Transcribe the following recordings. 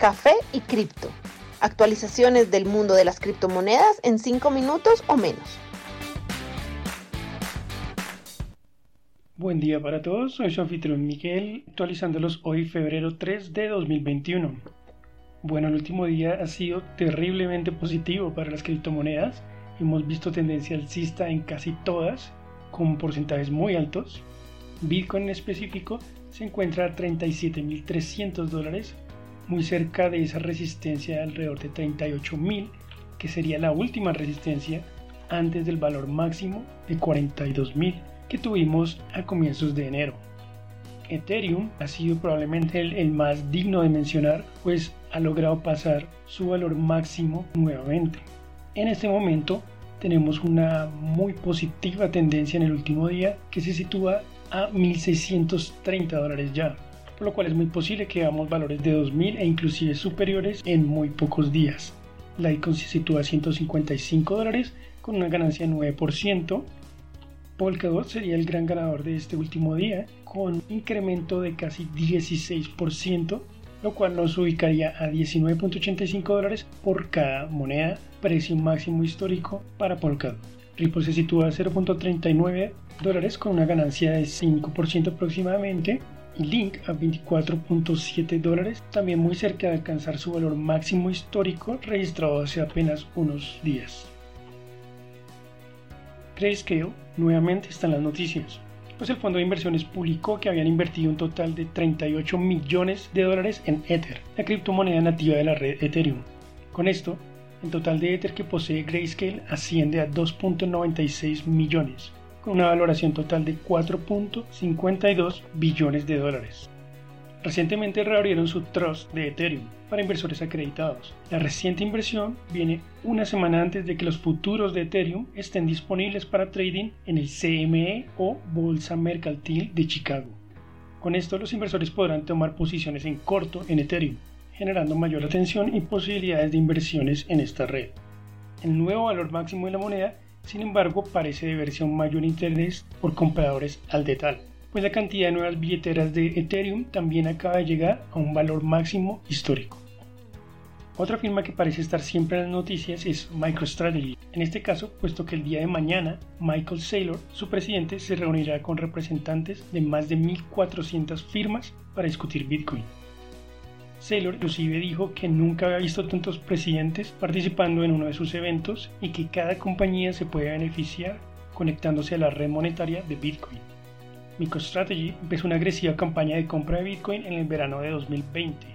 café y cripto. Actualizaciones del mundo de las criptomonedas en 5 minutos o menos. Buen día para todos, soy su anfitrión Miguel, actualizándolos hoy febrero 3 de 2021. Bueno, el último día ha sido terriblemente positivo para las criptomonedas. Hemos visto tendencia alcista en casi todas, con porcentajes muy altos. Bitcoin en específico se encuentra a 37.300 dólares, muy cerca de esa resistencia de alrededor de 38.000, que sería la última resistencia antes del valor máximo de 42.000 que tuvimos a comienzos de enero. Ethereum ha sido probablemente el, el, más digno de mencionar, pues ha logrado pasar su valor máximo nuevamente. En este momento tenemos una muy positiva tendencia en el último día que se sitúa a 1.630 dólares ya, por lo cual es muy posible que veamos valores de 2.000 e inclusive superiores en muy pocos días. Litecoin se sitúa a 155 dólares con una ganancia de 9%. Polkadot sería el gran ganador de este último día con un incremento de casi 16%, lo cual nos ubicaría a 19.85 dólares por cada moneda, precio máximo histórico para Polkadot. Ripple se sitúa a 0.39 dólares con una ganancia de 5% aproximadamente y Link a 24.7 dólares, también muy cerca de alcanzar su valor máximo histórico registrado hace apenas unos días. Grayscale nuevamente está en las noticias, pues el fondo de inversiones publicó que habían invertido un total de 38 millones de dólares en Ether, la criptomoneda nativa de la red Ethereum. Con esto, el total de Ether que posee Grayscale asciende a 2.96 millones, con una valoración total de 4.52 billones de dólares. Recientemente reabrieron su trust de Ethereum para inversores acreditados. La reciente inversión viene una semana antes de que los futuros de Ethereum estén disponibles para trading en el CME o Bolsa Mercantil de Chicago. Con esto los inversores podrán tomar posiciones en corto en Ethereum, generando mayor atención y posibilidades de inversiones en esta red. El nuevo valor máximo de la moneda sin embargo, parece deberse a un mayor interés por compradores al detalle, pues la cantidad de nuevas billeteras de Ethereum también acaba de llegar a un valor máximo histórico. Otra firma que parece estar siempre en las noticias es MicroStrategy. En este caso, puesto que el día de mañana Michael Saylor, su presidente, se reunirá con representantes de más de 1.400 firmas para discutir Bitcoin. Saylor inclusive dijo que nunca había visto tantos presidentes participando en uno de sus eventos y que cada compañía se puede beneficiar conectándose a la red monetaria de Bitcoin. MicroStrategy empezó una agresiva campaña de compra de Bitcoin en el verano de 2020.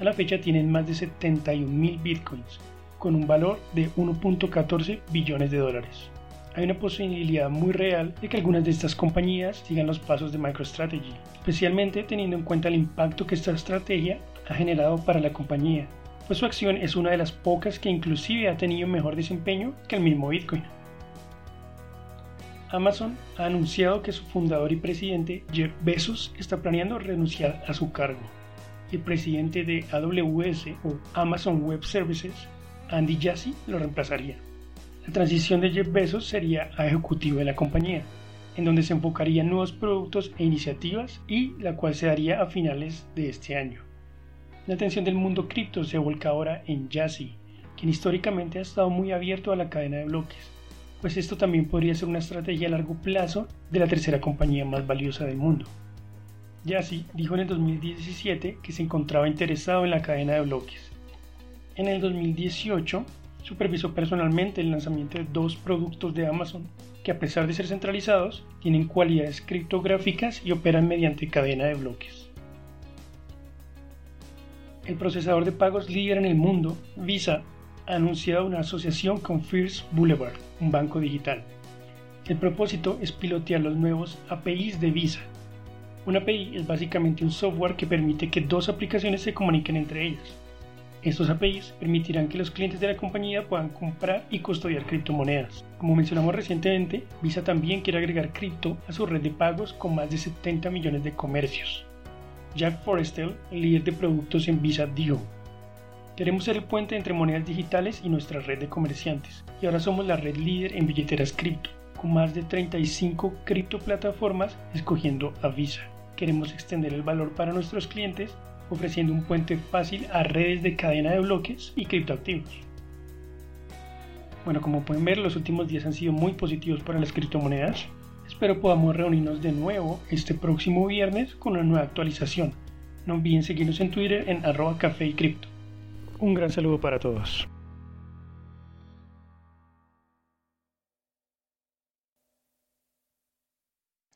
A la fecha tienen más de 71 mil Bitcoins, con un valor de 1.14 billones de dólares. Hay una posibilidad muy real de que algunas de estas compañías sigan los pasos de MicroStrategy, especialmente teniendo en cuenta el impacto que esta estrategia ha generado para la compañía, pues su acción es una de las pocas que inclusive ha tenido mejor desempeño que el mismo Bitcoin. Amazon ha anunciado que su fundador y presidente Jeff Bezos está planeando renunciar a su cargo. El presidente de AWS o Amazon Web Services, Andy Jassy, lo reemplazaría. La transición de Jeff Bezos sería a ejecutivo de la compañía, en donde se enfocaría en nuevos productos e iniciativas y la cual se daría a finales de este año. La atención del mundo cripto se vuelca ahora en Yassi, quien históricamente ha estado muy abierto a la cadena de bloques, pues esto también podría ser una estrategia a largo plazo de la tercera compañía más valiosa del mundo. Yassi dijo en el 2017 que se encontraba interesado en la cadena de bloques. En el 2018 supervisó personalmente el lanzamiento de dos productos de Amazon que a pesar de ser centralizados tienen cualidades criptográficas y operan mediante cadena de bloques. El procesador de pagos líder en el mundo, Visa, ha anunciado una asociación con First Boulevard, un banco digital. El propósito es pilotear los nuevos APIs de Visa. Un API es básicamente un software que permite que dos aplicaciones se comuniquen entre ellas. Estos APIs permitirán que los clientes de la compañía puedan comprar y custodiar criptomonedas. Como mencionamos recientemente, Visa también quiere agregar cripto a su red de pagos con más de 70 millones de comercios. Jack Forrestal, líder de productos en Visa, dijo, Queremos ser el puente entre monedas digitales y nuestra red de comerciantes, y ahora somos la red líder en billeteras cripto, con más de 35 criptoplataformas escogiendo a Visa. Queremos extender el valor para nuestros clientes ofreciendo un puente fácil a redes de cadena de bloques y criptoactivos. Bueno, como pueden ver, los últimos días han sido muy positivos para las criptomonedas. Espero podamos reunirnos de nuevo este próximo viernes con una nueva actualización. No olviden seguirnos en Twitter en arroba café y cripto. Un gran saludo para todos.